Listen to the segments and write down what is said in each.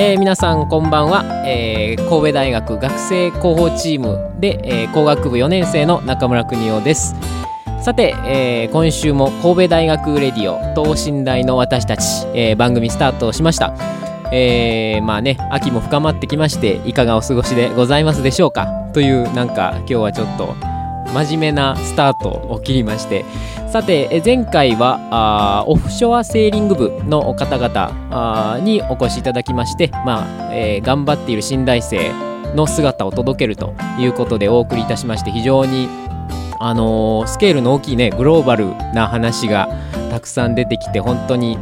えー皆さんこんばんは、えー神戸大学学生広報チームで、えー工学部4年生の中村邦夫です。さて、えー今週も神戸大学レディオ等身大の私たち、えー番組スタートしました。えーまあね秋も深まってきましていかがお過ごしでございますでしょうか？というなんか今日はちょっと真面目なスタートを切りましてさて前回はオフショアセーリング部の方々あにお越しいただきまして、まあえー頑張っている新大生の姿を届けるということでお送りいたしまして非常にあのースケールの大きいねグローバルな話がたくさん出てきて本当に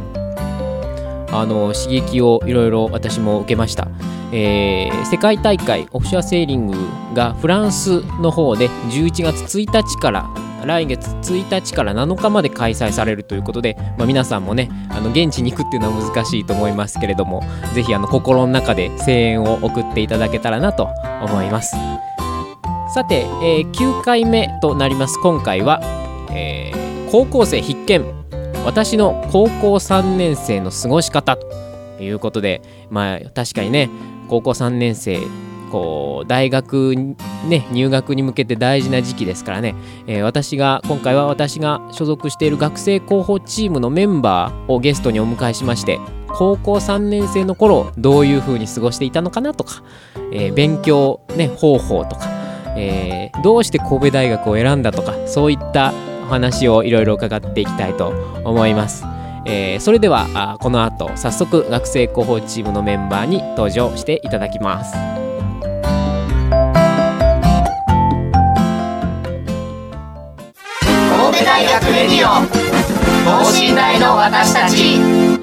あの刺激をいろいろ私も受けました。えー世界大会オフショアセーリングがフランスの方で11月1日から来月1日から7日まで開催されるということで、まあ、皆さんもねあの現地に行くっていうのは難しいと思いますけれどもぜひ心の中で声援を送っていただけたらなと思います。さて、えー9回目となります。今回は、えー高校生必見。私の高校3年生の過ごし方ということでまあ確かにね高校3年生こう大学ね入学に向けて大事な時期ですからね、えー私が今回は私が所属している学生広報チームのメンバーをゲストにお迎えしまして高校3年生の頃どういう風に過ごしていたのかなとか、えー勉強、ね、方法とか、えーどうして神戸大学を選んだとかそういったお話をいろいろ伺っていきたいと思います。えーそれではあこの後早速学生広報チームのメンバーに登場していただきます。神戸大学レディオ等身大の私たち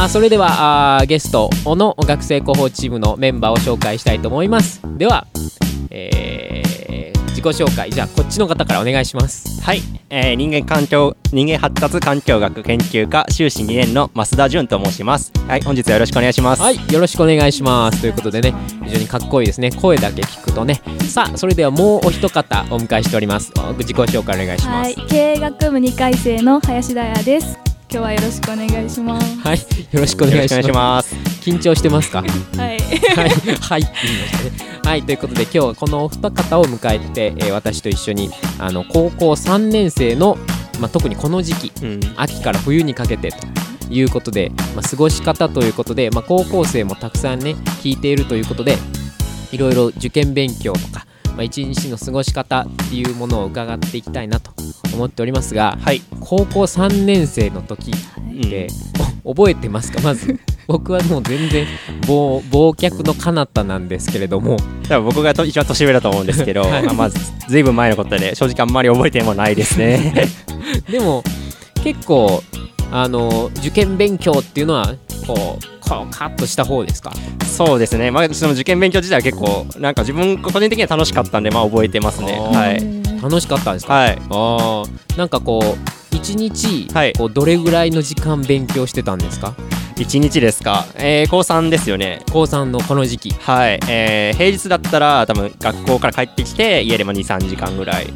ああそれではあゲストの学生広報チームのメンバーを紹介したいと思います。では、えー自己紹介。じゃあこっちの方からお願いします。はい、えー人間環境人間発達環境学研究科修士2年の増田淳と申します。はい本日はよろしくお願いします。はいよろしくお願いします。ということでね非常にかっこいいですね。声だけ聞くとね。さあそれではもうお一方お迎えしております。お自己紹介お願いしまはいす、経営学部2回生の林田彩です。今日はよろしくお願いします。はい、よろしくお願いします緊張してますか？はい。はい、はい。はい、ということで、今日はこのお二方を迎えて、えー私と一緒に、あの、高校3年生の、まあ、特にこの時期、うん秋から冬にかけてということで、まあ、過ごし方ということで、まあ、高校生もたくさんね、聞いているということで、いろいろ受験勉強とか、まあ、一日の過ごし方っていうものを伺っていきたいなと思っておりますが、はい。高校3年生の時って、お覚えてますか？まず。僕はもう全然忘忘却の彼方なんですけれども。多分僕がと一番年上だと思うんですけど、はい。まあまずずいぶん前のことで正直あんまり覚えてもないですね。でも結構あの受験勉強っていうのはこうカッとした方ですか？そうですね。まあその受験勉強自体は結構なんか自分個人的には楽しかったんでまあ覚えてますね。はい楽しかったんですか、はい。あー。なんかこう一日、はい。こうどれぐらいの時間勉強してたんですか？1日ですか？えー、高3ですよね。高3のこの時期。はい、えー、平日だったら多分学校から帰ってきて家でも23時間ぐらい。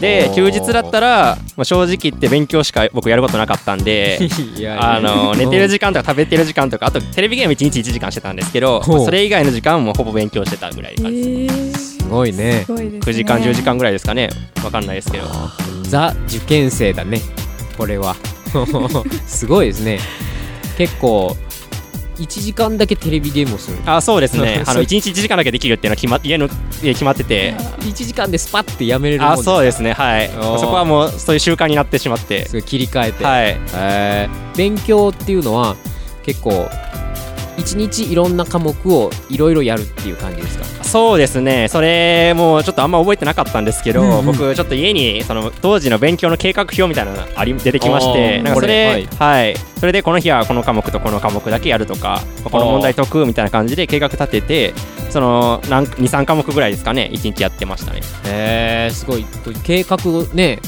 で休日だったら、まあ、正直言って勉強しか僕やることなかったんで あの寝てる時間とか食べてる時間とかあとテレビゲーム1日1時間してたんですけど、まあそれ以外の時間もほぼ勉強してたぐらいえ感じー、すごいね。すごいですね。9時間10時間ぐらいですかね。わかんないですけど。ザ受験生だね。これは。すごいですね。結構1時間だけテレビゲームをする。あそうですね。あの1日1時間だけできるっていうのは決ま家の家決まってて。1時間でスパッてやめれるもんあそうですね。はい。そこはもうそういう習慣になってしまって。すごい切り替えて、はい。えー。勉強っていうのは結構1日いろんな科目をいろいろやるっていう感じですか？そうですね。それもちょっとあんま覚えてなかったんですけど、うんうん。僕ちょっと家にその当時の勉強の計画表みたいなのがあり出てきましてなんかそれこれはい、それでこの日はこの科目とこの科目だけやるとかこの問題解くみたいな感じで計画立ててその23科目ぐらいですかね。1日やってましたね。へえすごい。計画ね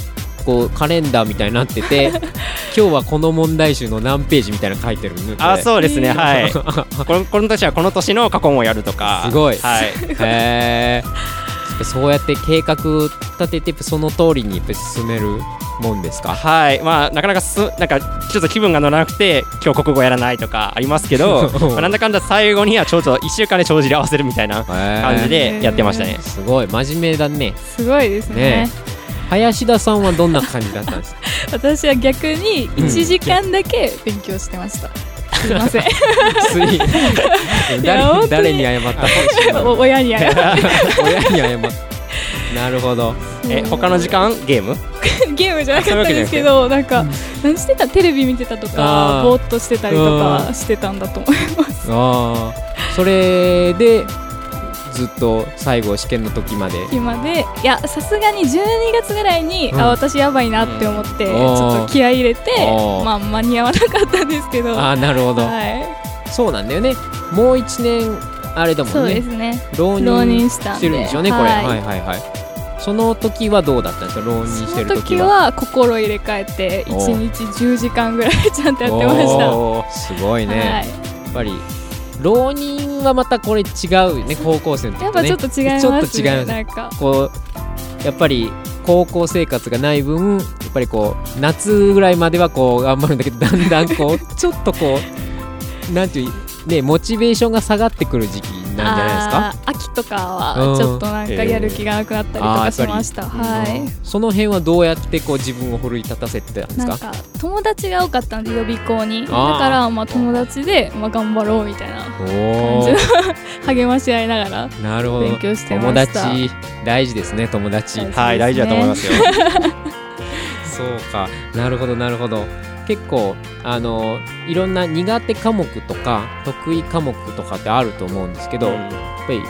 こうカレンダーみたいになってて 今日はこの問題集の何ページみたいなの書いてるの。あそうですね。えーはい。このこの年はこの年の過去問をやるとか。すごい。はい。へえそうやって計画立ててその通りに進めるもんですか？はい。まあなかなかすなんかちょっと気分が乗らなくて今日国語やらないとかありますけど まあなんだかんだ最後にはちょうど1週間で帳尻合わせるみたいな感感じでやってましたね。すごい。真面目だね。すごいですね。ね林田さんはどんな感じだったんですか？私は逆に1時間だけ勉強してました、すいません。誰誰に謝った？お親に謝って。親に謝ったなるほど。え他の時間？ゲーム？ゲームじゃなかったんですけどなんか何してた？テレビ見てたとあかー。ぼーっとしてたりとかしてたんだと思います。ああそれでずっと最後試験の時まで。今で。いやさすがに12月ぐらいに、うん。あ私やばいなって思って、うん。ちょっと気合い入れてまあ間に合わなかったんですけど。ああなるほど、はい。そうなんだよね。もう1年あれだもんね。そうですね。浪浪人人してるんでしょうねこれ。はい。はいはいはい。その時はどうだったんですか？浪人してる時は。心入れ替えておー。1日10時間ぐらいちゃんとやってました。すごいね、はい。やっぱり浪人はまたこれ違うよね高校生の時とね。やっぱちょっと違いますねちょっと違こうやっぱり高校生活がない分やっぱりこう夏ぐらいまではこう頑張るんだけどだんだんこうちょっとこうなんていうねモチベーションが下がってくる時期なんじゃないですか？秋とかうんはちょっとなんかやる気がなくなったりとかしました、はい。その辺はどうやってこう自分を奮い立たせてたんですか？なんか友達が多かったんで予備校に。だからまあ友達でまあ頑張ろうみたいなお感じ 励まし合いながらーなるほど。勉強してま友した。達大事ですね友達。大事はい大事だと思いますよ。そうか。なるほどなるほど結構あのいろんな苦手科目とか得意科目とかってあると思うんですけど、うん。やっぱり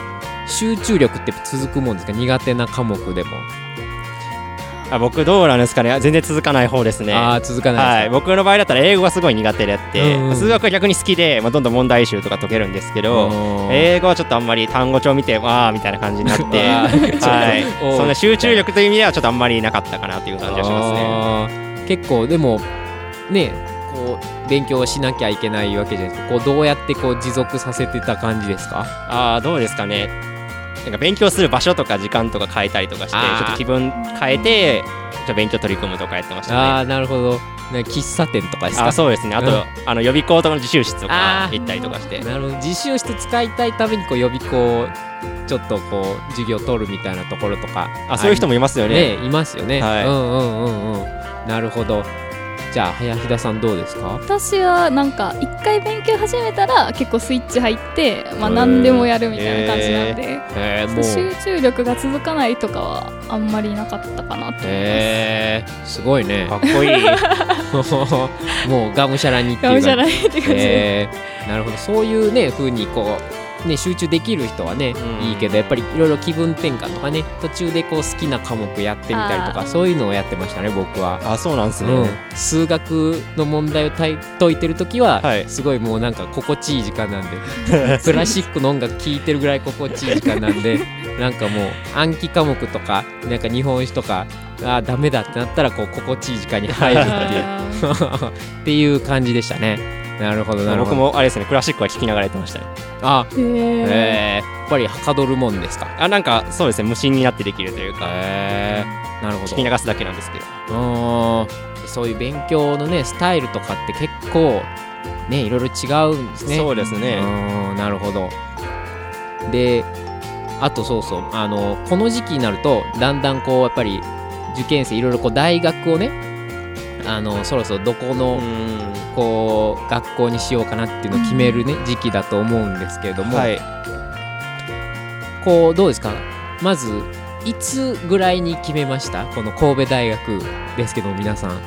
集中力って続くもんですか？苦手な科目でも、あ僕どうなんですかね？全然続かない方ですね。ああ続かなはいいですか、僕の場合だったら英語がすごい苦手であって、うん。うん数学は逆に好きで、まあ、どんどん問題集とか解けるんですけど、英語はちょっとあんまり単語帳見てわーみたいな感じになって はい。そんな集中力という意味ではちょっとあんまりなかったかなっていう感じがしますね。結構でもねこう勉強しなきゃいけないわけじゃないですかこうどうやってこう持続させてた感じですか？ああどうですかね。なんか勉強する場所とか時間とか変えたりとかしてちょっと気分変えてちょ勉強取り組むとかやってましたああねなるほど。ね喫茶店とかですか？あそうですね。あと、うん。あの予備校とかの自習室とか行ったりとかして。なるほど。自習室使いたいためにこう予備校をちょっとこう授業取るみたいなところとか。あそういう人もいますよね。ねいますよね、はい。うんうんうんうん。なるほどじゃあ林田さんどうですか？私はなんか一回勉強始めたら結構スイッチ入ってまあ何でもやるみたいな感じなんで、えー、もう。集中力が続かないとかはあんまりなかったかなと思います、えー、すごいね。かっこいい。もうがむしゃらにっていう感じ。なるほど。そういうね風にこうね集中できる人はね、うん。いいけどやっぱりいろいろ気分転換とかね途中でこう好きな科目やってみたりとかそういうのをやってましたね僕は。あそうなんですね、うん、数学の問題を解解いてる時は、はい。すごいもうなんか心地いい時間なんで クラシックの音楽聴いてるぐらい心地いい時間なんで なんかもう暗記科目とかなんか日本史とかあーダメだってなったらこう心地いい時間に入るっていう。っていう感じでしたねなるほどなるほ僕どもあれですねクラシックは聴きながらやってましたね。あへー。えー、やっぱりはかどるもんですか？あなんかそうですね無心になってできるというか。へえなるほど。聞き流すだけなんですけど。うー。んそういう勉強のねスタイルとかって結構ねいろいろ違うんですね。そうですね。うーんなるほど。であとそうそうあのこの時期になるとだんだんこうやっぱり受験生いろいろこう大学をねあのそろそろどこの、うん。こう学校にしようかなっていうのを決めるね、時期だと思うんですけれども、はい。こうどうですか？まずいつぐらいに決めました？この神戸大学ですけども皆さん。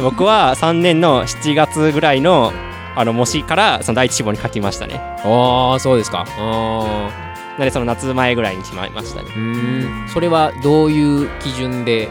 僕は3年の7月ぐらいのあの模試からその第一志望に書きましたね。ああそうですか。あなのでその夏前ぐらいに決まりましたね。ーうーん。それはどういう基準で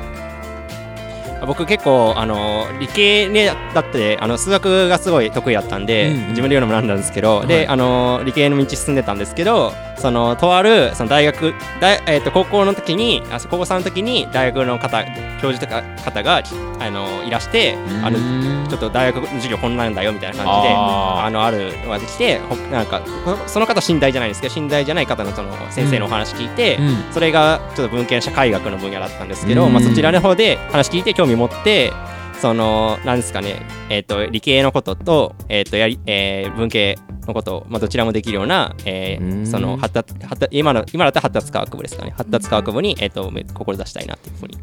僕結構あの理系ねだってあの数学がすごい得意だったんで、うんうん。自分で言うのもなんなんですけど、はい。であの理系の道進んでたんですけどそのとあるその大学大、えー、と高校の時にあ高校3の時に大学の方教授とか方があのいらしてあのちょっと大学の授業こんなんだよみたいな感じであのあるのができてほなんかこその方寝台じゃないんですけど寝台じゃない方のその先生のお話聞いて、うん。それがちょっと文系の社会学の分野だったんですけど、うん。まあ、そちらの方で話聞いて興味持ってそのなんですかね、えー、と理系のことと,、えーとやりえー文系のこと、まあ、どちらもできるような、えーうん。その発達発達今の今だったら発達科学部ですかね。発達科学部に、えー、とめ志したいなっていうふうに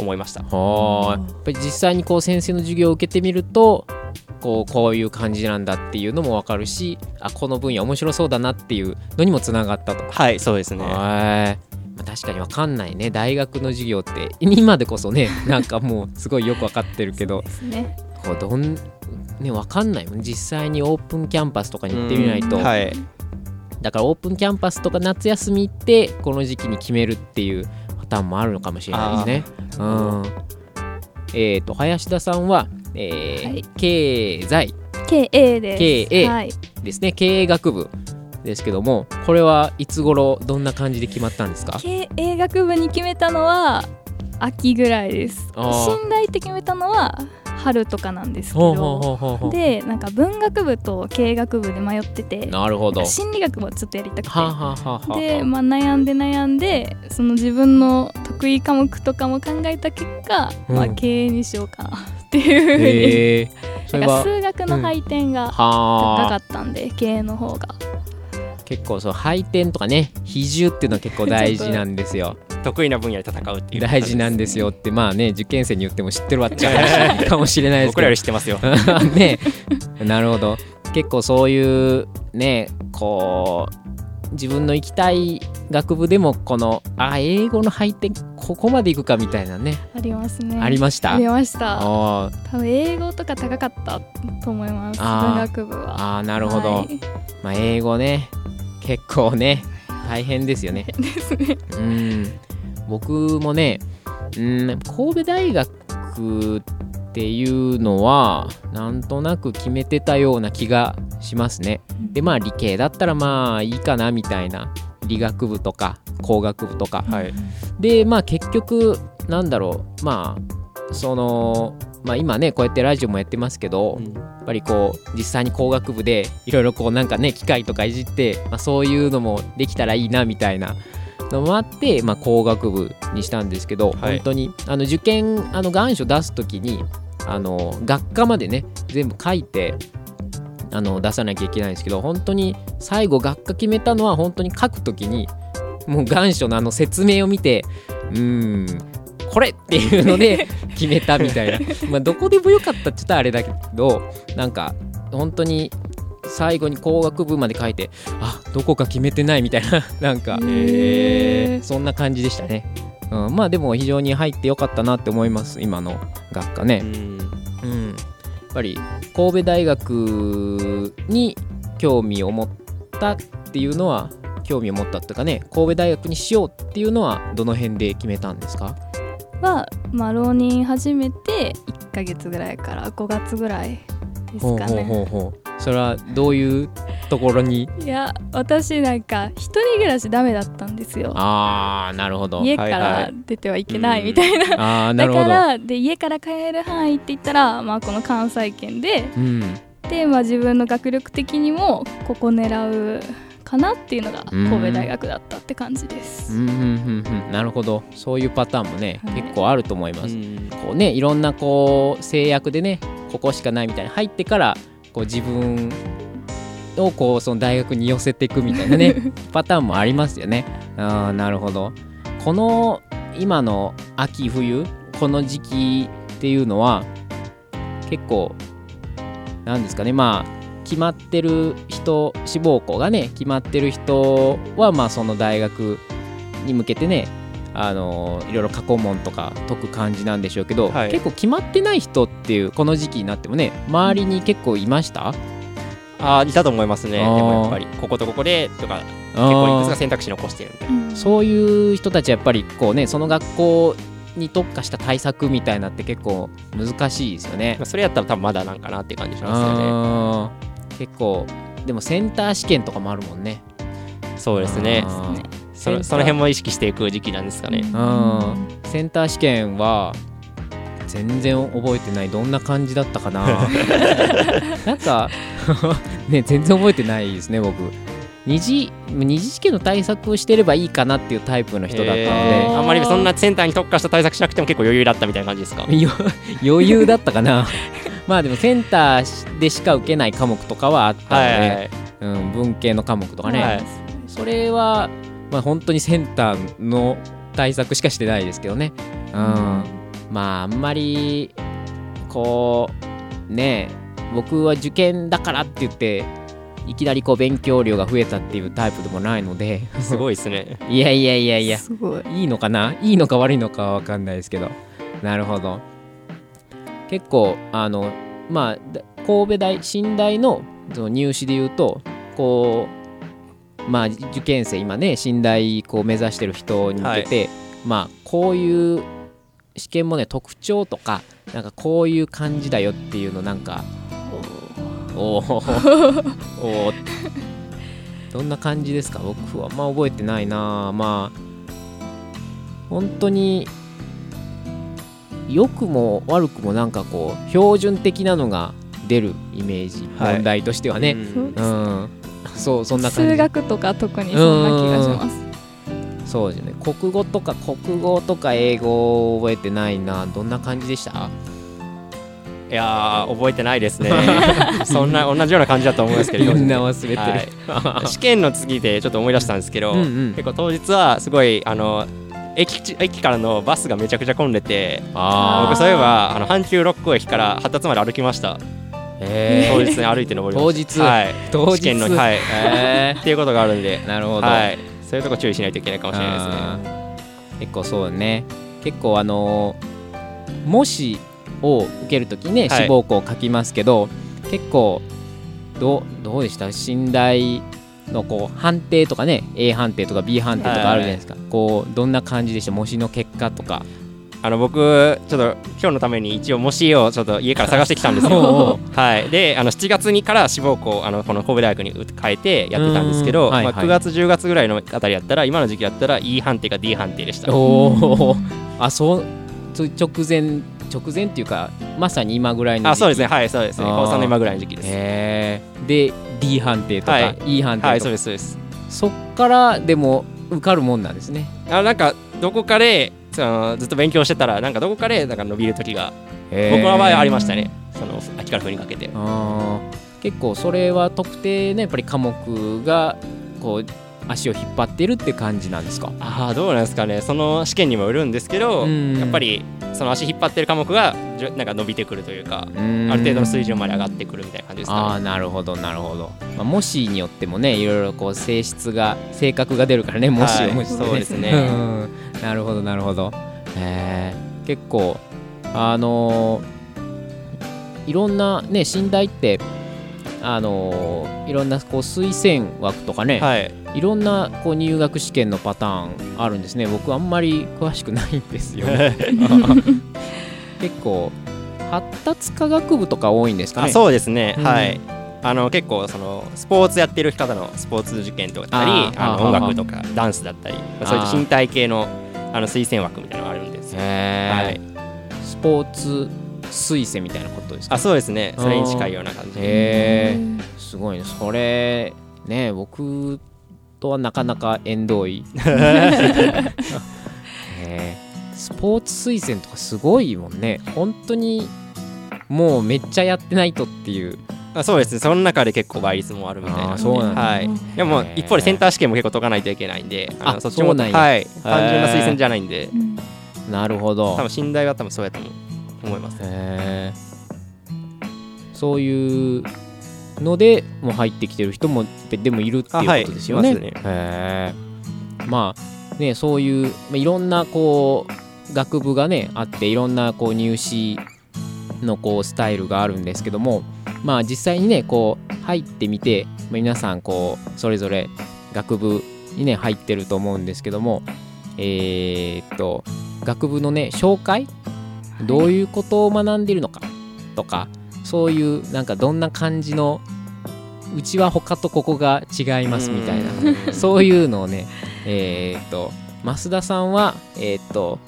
思いました。はあ。やっぱり実際にこう先生の授業を受けてみるとこうこういう感じなんだっていうのも分かるしあこの分野面白そうだなっていうのにもつながったと。はいそうですね。はいまあ、確かに分かんないね。大学の授業って今でこそね なんかもうすごいよく分かってるけど。ね。こうどんね分かんないもん実際にオープンキャンパスとかに行ってみないと、うんはい。だからオープンキャンパスとか夏休み行ってこの時期に決めるっていうパターンもあるのかもしれないですね。うん、えっ、と林田さんは、えーはい。経済。KA です。はい。ですね。経営学部ですけどもこれはいつ頃どんな感じで決まったんですか？経営学部に決めたのは秋ぐらいです。信頼って決めたのは春とかなんですけど。でなんか文学部と経営学部で迷ってて。なるほど。は心理学もちょっとやりたくて。で、まあ、悩んで悩んでその自分の得意科目とかも考えた結果、うん。まあ、経営にしようかなっていうふうに、へえ。それはなんか数学の配点が高かはあったんで、経営の方が結構そう配点とかね比重っていうのは結構大事なんですよ。得意な分野で戦うっていう。大事なんですよってまあね受験生に言っても知ってるわっちゃうかもしれないです僕らよけどり知ってますよ。ね。なるほど。結構そういうねこう自分の行きたい学部でもこのあ英語の配点ここまでいくかみたいなね、ありますね。ありました？ありました。あ多分英語とか高かったと思います文学部は。あーなるほど、はい。まあ、英語ね。結構ね大変ですよね。ですね。うん。僕もねうん神戸大学っていうのはなんとなく決めてたような気がしますね。でまあ理系だったらまあいいかなみたいな。理学部とか工学部とか。はい。でまあ結局なんだろう。まあそのまあ今ねこうやってラジオもやってますけど、やっぱりこう実際に工学部でいろいろこうなんかね機械とかいじって、まあ、そういうのもできたらいいなみたいなのもあって、まあ、工学部にしたんですけど、はい。本当にあの受験あの願書出す時にあの学科までね全部書いてあの出さなきゃいけないんですけど本当に最後学科決めたのは本当に書く時にもう願書のあの説明を見てうーんこれっていうので 決めたみたいな。まあどこでもよかったって言ったらあれだけどなんか本当に最後に工学部まで書いてあどこか決めてないみたいな なんか。そんな感じでしたね、うん、まあでも非常に入ってよかったなって思います今の学科ね、うん。うん、やっぱり神戸大学に興味を持ったっていうのは興味を持ったっていうかね神戸大学にしようっていうのはどの辺で決めたんですか？は、まあ、浪人始めて1ヶ月ぐらいから5月ぐらいですほうほうかねほうほうそれはどういうところに？いや私なんか一人暮らしダメだったんですよ。ああなるほど。家かはいはらい。出てはいけないみたいな、ああなるほど。だからで家から帰れる範囲って言ったら、まあ、この関西圏でうん。で、まあ、自分の学力的にもここ狙うかなっていうのがうん。神戸大学だったって感じです。うんうんうんうん。なるほど。そういうパターンもね、はい。結構あると思います、うん。こうねいろんなこう制約でねここしかないみたいな入ってからこう自分をこうその大学に寄せていくみたいなね パターンもありますよね。あーなるほど。この今の秋冬この時期っていうのは結構なんですかねまあ決まってる人志望校がね決まってる人はまあその大学に向けてねあのいろいろ過去問とか解く感じなんでしょうけど、はい。結構決まってない人っていうこの時期になってもね周りに結構いました？あーいたと思いますね。でもやっぱりこことここでとか結構いくつか選択肢残してるみたいなそういう人たちはやっぱりこうねその学校に特化した対策みたいなって結構難しいですよね。まあ。それやったら多分まだなんかなっていう感じしますよね結構でもセンター試験とかもあるもんね。そうですねそのその辺も意識していく時期なんですかね。うん。センター試験は全然覚えてないどんな感じだったかな。なんか ね全然覚えてないですね僕。二次二次試験の対策をしてればいいかなっていうタイプの人だったので、えー。あんまりそんなセンターに特化した対策しなくても結構余裕だったみたいな感じですか？よ余裕だったかな。まあでもセンターでしか受けない科目とかはあったので、はいはいはいうん、文系の科目とかね、はいそれは、まあ、本当にセンターの対策しかしてないですけどね、うん、まああんまりこうね僕は受験だからって言っていきなりこう勉強量が増えたっていうタイプでもないので。すごいですね。いやいやいやいや。すごい。いいのかな？いいのか悪いのかは分かんないですけど。なるほど。結構あのまあだ神戸大新大のその入試で言うとこうまあ受験生今ね新大こう目指してる人に向けて、まあこういう試験もね特徴とかなんかこういう感じだよっていうのなんかおーおー どんな感じですか？僕はあんま覚えてないな。まあ本当に良くも悪くもなんかこう標準的なのが出るイメージ、はい。問題としてはね、うん。うん、そうそんな感じ。数学とか特にそんな気がします。そうですよね。国語とか国語とか英語覚えてないな。どんな感じでした？いやー覚えてないですね。そんな同じような感じだと思うんですけど。みんな忘れてる、はい。試験の次でちょっと思い出したんですけど、うんうん。結構当日はすごいあの駅地駅からのバスがめちゃくちゃ混んでてあ僕そういえばあの阪急六甲駅から発達まで歩きましたー。へ当日に歩いて登りました。当日。はい。当日。試験のはい。へっていうことがあるんで。ーなるほど、はい。そういうとこ注意しないといけないかもしれないですね。結構そうだね。結構あのー模試を受けるときねはい。志望校を書きますけど、結構どうどうでした？信頼のこう判定とかね A 判定とか B 判定とかあるじゃないですか、こうどんな感じでした？模試の結果とかあの僕ちょっと今日のために一応模試をちょっと家から探してきたんです おうおよはい。であの7月にから志望校あのこの神戸大学に変えてやってたんですけど、うんはいはい。まあ、9月10月ぐらいのあたりやったら今の時期だったら E 判定か D 判定でした。おお あそうつ直前直前っていうかまさに今ぐらいのあそうですね。ねはいそうですね。高3の今ぐらいの時期です。へー。で D 判定とか、はい。E 判定とか、はいそうですそうです。そっからでも受かるもんなんですね。あなんかどこかでそのずっと勉強してたらなんかどこかでなんか伸びる時が僕の場合はありましたね。その秋から冬にかけて。結構それは特定のやっぱり科目がこう足を引っ張ってるって感じなんですか？ああどうなんですかね。その試験にもよるんですけどうん。やっぱりその足引っ張ってる科目がなんか伸びてくるというかあある程度の水準まで上がってくるみたいな感じですあかね。あなるほどなるほど、まあ、模試によってもねいろいろこう性質が性格が出るからね模試はい。を模試そうですね。う んなるほどなるほど。へえ結構あのーいろんなね信大ってあのーいろんなこう推薦枠とかね、はい。いろんなこう入学試験のパターンあるんですね。僕あんまり詳しくないんですよ。結構発達科学部とか多いんですかね。あそうですね、うん。はい。あの結構そのスポーツやってる方のスポーツ受験とかだったりあの音楽とかダンスだったりそういった身体系のあの推薦枠みたいなのがあるんです。はい。スポーツ推薦みたいなことですか？あそうですね。それに近いような感じで。へえすごいね。それね僕とはなかなか縁遠い。スポーツ推薦とかすごいもんね。本当にもうめっちゃやってないとっていうあそうですね。その中で結構倍率もあるみたいな。そうなんだ。はい。でも一方でセンター試験も結構解かないといけないんであそっちもはい。単純な推薦じゃないんで。うんなるほど。多分信頼は多分そうやと思います。へえそういうのでもう入ってきてる人もでもいるっていうことですよね。あはい。いますね。まあねそういうまあいろんなこう学部がねあっていろんなこう入試のこうスタイルがあるんですけどもまあ実際にねこう入ってみて、まあ皆さんこうそれぞれ学部にね入ってると思うんですけどもえーっと学部のね紹介どういうことを学んでいるのかとかそういうなんかどんな感じのうちは他とここが違いますみたいなそういうのをねえーっと増田さんはえーっと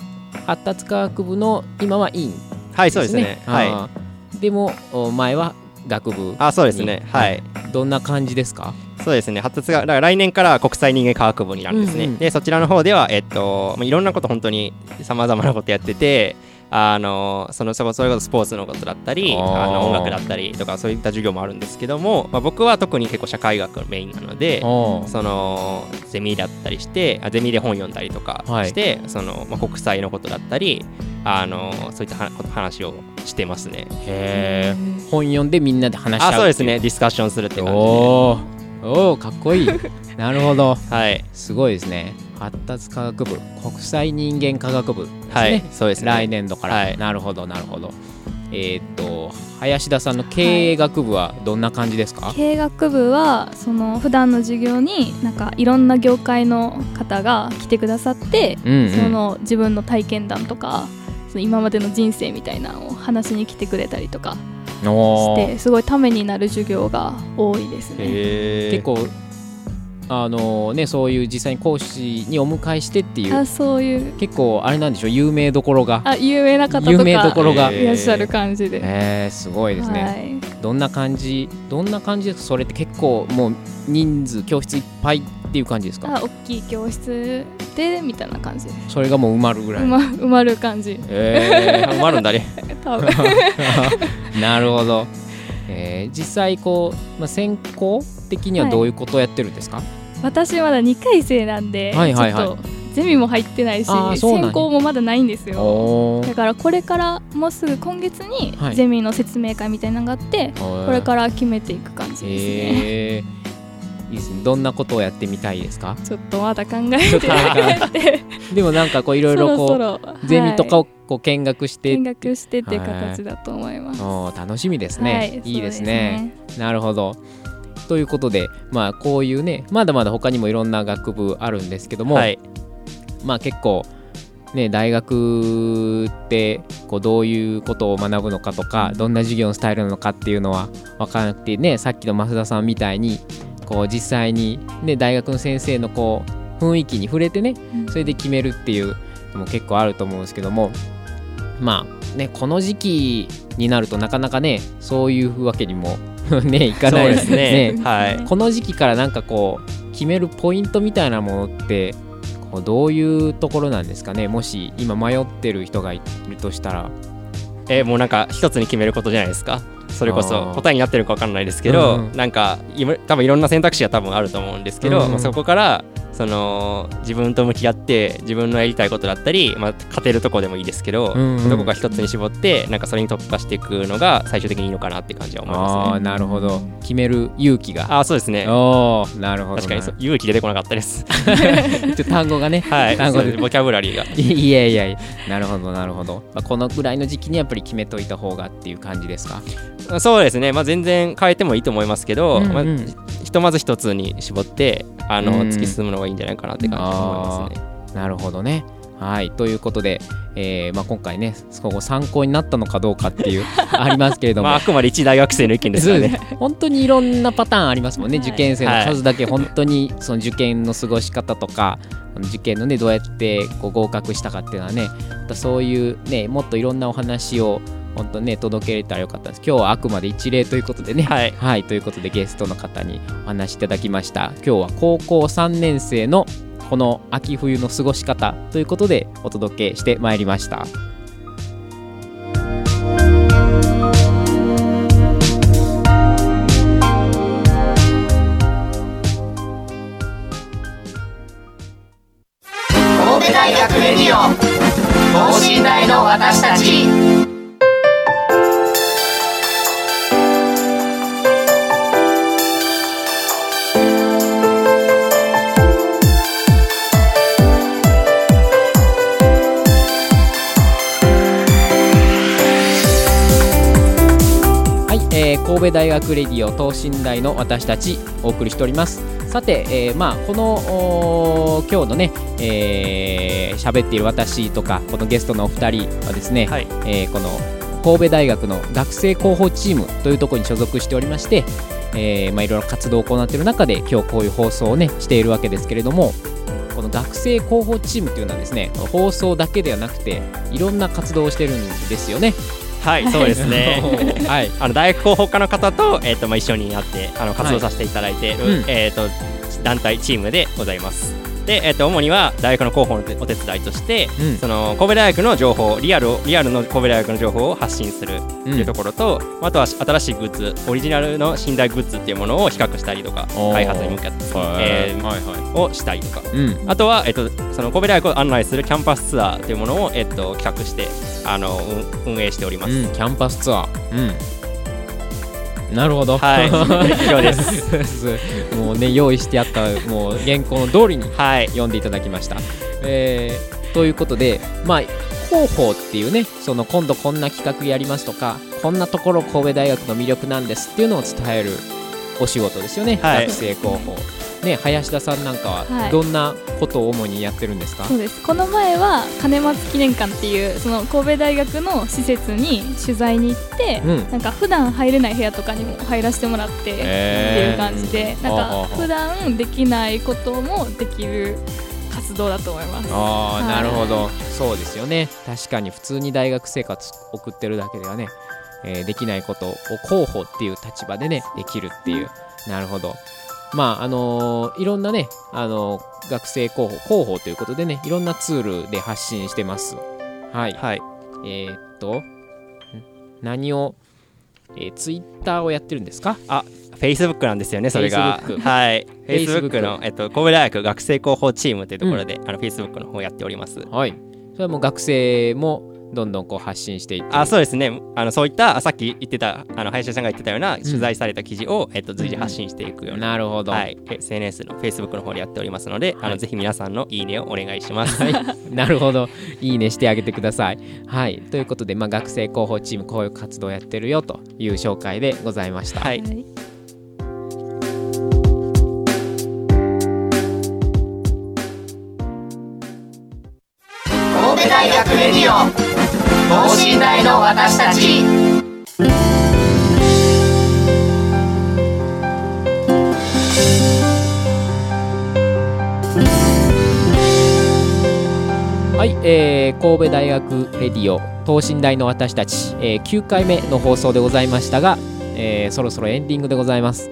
発達科学部の今は院はいそうですね。はい。でもお前は学部あそうですね。に。はい。どんな感じですか？そうですね。発達がだから来年から国際人間科学部になるんですね、うんうんでそちらの方ではえっとまあいろんなこと本当にさまざまなことやっててあのそのそれこそスポーツのことだったりあの音楽だったりとかそういった授業もあるんですけども、まあ、僕は特に結構社会学メインなのでそのゼミだったりしてあゼミで本読んだりとかはい。して、そのまあ、国際のことだったりあのそういったは話をしてますね。へえ本読んでみんなで話し合う。あそうですね。ディスカッションするって感じで。おー。おーかっこいい。なるほど。はい。すごいですね発達科学部国際人間科学部ですね、はいそうですね。来年度から、はい。なるほどなるほど。えーっと林田さんの経営学部はどんな感じですか、経営学部はその普段の授業になんかいろんな業界の方が来てくださって、うんうん。その自分の体験談とかその今までの人生みたいなのを話しに来てくれたりとかしてすごいためになる授業が多いですね。結構あのねそういう実際に講師にお迎えしてっていう。あそういう。結構あれなんでしょう有名どころが。あ有名な方と有名どころが。かいらっしゃる感じで。えー、すごいですね、はい。どんな感じどんな感じですかそれって結構もう人数教室いっぱいっていう感じですか？あ大きい教室でみたいな感じ。それがもう埋まるぐらい、埋 ま埋まる感じ。えあ埋まるんだね。多 なるほど、えー、実際こう、まあ、専攻的にはどういうことをやってるんですか、私まだ2回生なんで、はいはいはい。ちょっとゼミも入ってないし専攻もまだないんですよ。おだからこれからもうすぐ今月にはい。ゼミの説明会みたいなのがあって、ここれから決めていく感じですね、えー、いいですね。どんなことをやってみたいですか？ちょっとまだ考えてなくて。でもなんかこういろいそろこうろそろ。ゼミとかはい。をこう見学して、見学してってい。う形だと思います、おー楽しみですね、はいい、いですね。なるほどということでまあこういうねまだまだ他にもいろんな学部あるんですけども、はい。まあ結構ね大学ってこうどういうことを学ぶのかとかどんな授業のスタイルなのかっていうのは分からなくてねさっきの増田さんみたいにこう実際にね大学の先生のこう雰囲気に触れてねうん。それで決めるっていうのも結構あると思うんですけどもまあねこの時期になるとなかなかねそういうわけにも ねいかない。ですね。はい。この時期からなんかこう決めるポイントみたいなものってこうどういうところなんですかね？もし今迷ってる人がいるとしたら。えもうなんか一つに決めることじゃないですか？それこそ答えになってるか分かんないですけど、うん。うんなんか多分いろんな選択肢が多分あると思うんですけど、うんうん。まあそこからその自分と向き合って自分のやりたいことだったり、まあ、勝てるとこでもいいですけど、うんうん。どこか一つに絞ってなんかそれに特化していくのが最終的にいいのかなって感じは思いあますね。あなるほど。決める勇気が。ああそうですね。おーなるほど確かに勇気出てこなかったです。ちょ単語がね。はい、単語で。ボキャブラリーが。いやいやいや。なるほどなるほど、まあ、このぐらいの時期にやっぱり決めといた方がっていう感じですか？そうですね、まあ、全然変えてもいいと思いますけど、うんうん。まあ、ひとまず一つに絞ってあの、うん。突き進むのがいいんじゃないかなって感じは思いますね。なるほどね。はい。ということで、えーまあ、今回ねここ参考になったのかどうかっていう ありますけれども、まあ、あくまで一大学生の意見ですからね。本当にいろんなパターンありますもんね、はい受験生の。数だけ本当にその受験の過ごし方とか受験のねどうやってこう合格したかっていうのはねまたそういうねもっといろんなお話を本当ね届けれたらよかったです。今日はあくまで一例ということでね。はい。ということでゲストの方にお話しいただきました。今日は高校3年生のこの秋冬の過ごし方ということでお届けしてまいりました学レディオ等身大の私たちお送りしておりますさて、えーまあ、この今日のね、えー、喋っている私とかこのゲストのお二人はですね、はいえーこの神戸大学の学生広報チームというところに所属しておりまして、えーまあ、いろいろ活動を行っている中で今日こういう放送をねしているわけですけれどもこの学生広報チームというのはですね放送だけではなくていろんな活動をしてるんですよね。はいそうですね。はい。あの大学広報課の方と,、えーとまあ、一緒になってあの活動させていただいている、うん。えー、と団体チームでございますで、えー、と主には大学の広報のお手伝いとして、うん。その神戸大学の情報リアルをリアルの神戸大学の情報を発信するっていうところと、あとは新しいグッズオリジナルの寝台グッズっていうものを比較したりとか開発に向かって、えーはいはをしたりとか。いうん。あとは、えっと、その神戸大学を案内するキャンパスツアーというものを、えっと、企画してあの運運営しております。うん、キャンパスツアー。うん。なるほど。はい以上 です。もうね、用意してあった、もう原稿の通りにはい、読んでいただきました。えー、ということで、まあ、広報っていうね、その今度こんな企画やりますとか、こんなところ神戸大学の魅力なんですっていうのを伝えるお仕事ですよね、はい学生広報。ね、林田さんなんかははい。どんなことを主にやってるんですか、そうです。この前は金松記念館っていうその神戸大学の施設に取材に行って、うん。なんか普段入れない部屋とかにも入らせてもらってっていう感じで、なんはあはあはあ。か普段できないこともできる活動だと思います。ああ、はい。なるほど。そうですよね。確かに普通に大学生活送ってるだけではね、えーできないことを広報っていう立場でねできるっていう。なるほどまああのーいろんなね、あのー学生広報広報ということでねいろんなツールで発信してます。はい。はい、えーっとん？何を、えー、ツイッターをやってるんですか？Facebook なんですよね、それが。Facebook はい、Facebook Facebook の、えっと、神戸大学学生広報チームというところで、あの Facebook の方やっております。はい。それはもう学生もどんどんこう発信していってあそうですねあのそういったあさっき言ってたあの林田さんが言ってたような取材された記事を、えっと、随時発信していくような、なるほど、はい、SNS の Facebook の方でやっておりますので、あのぜひ皆さんのいいねをお願いします。はい、なるほど。いいねしてあげてください。はい。ということで、まあ、学生広報チーム、こういう活動をやってるよという紹介でございました。はい大学レディオ。等身大の私たち。はい、えー神戸大学レディオ。等身大の私たち、えー9回目の放送でございましたが、えーそろそろエンディングでございます。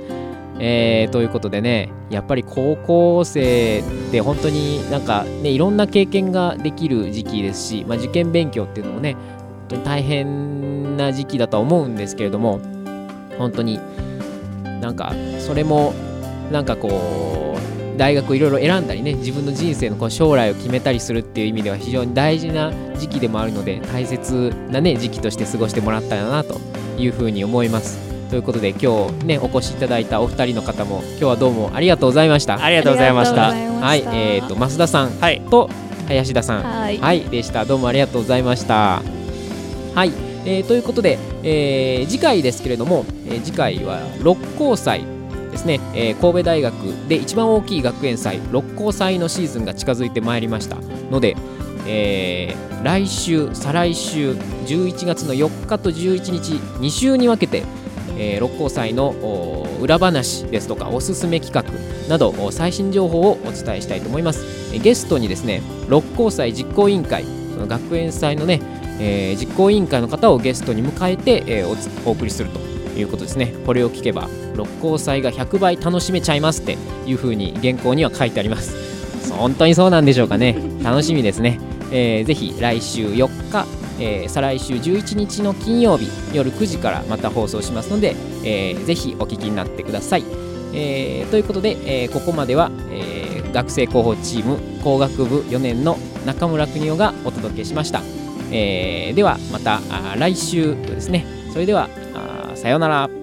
えーということでね、やっぱり高校生って本当になんかね、いろんな経験ができる時期ですし、まあ、受験勉強っていうのもね、本当に大変な時期だと思うんですけれども、本当になんかそれもなんかこう大学いろいろ選んだりね自分の人生のこう将来を決めたりするっていう意味では非常に大事な時期でもあるので大切なね時期として過ごしてもらったらなというふうに思います。ということで今日ねお越しいただいたお二人の方も今日はどうもありがとうございましたありがとうございました。はいえー、と増田さんはい、と林田さんはいはい、でした。どうもありがとうございました。はい、えーということで、えー次回ですけれども、えー次回は六甲祭ですね、えー神戸大学で一番大きい学園祭、六甲祭のシーズンが近づいてまいりましたので、えー来週、再来週、11月の4日と11日、2週に分けて、えー六甲祭の裏話ですとかおすすめ企画など最新情報をお伝えしたいと思います。えーゲストにですね六甲祭実行委員会その学園祭のね、えー実行委員会の方をゲストに迎えて、えーおお送りするということですね。これを聞けば六甲祭が100倍楽しめちゃいますっていうふうに原稿には書いてあります。本当にそうなんでしょうかね。楽しみですね、えーぜひ来週4日えー再来週11日の金曜日夜9時からまた放送しますので、えーぜひお聞きになってください。えーということで、えーここまでは、えー学生広報チーム工学部4年の中村邦夫がお届けしました。えーではまた来週ですね。それではさようなら。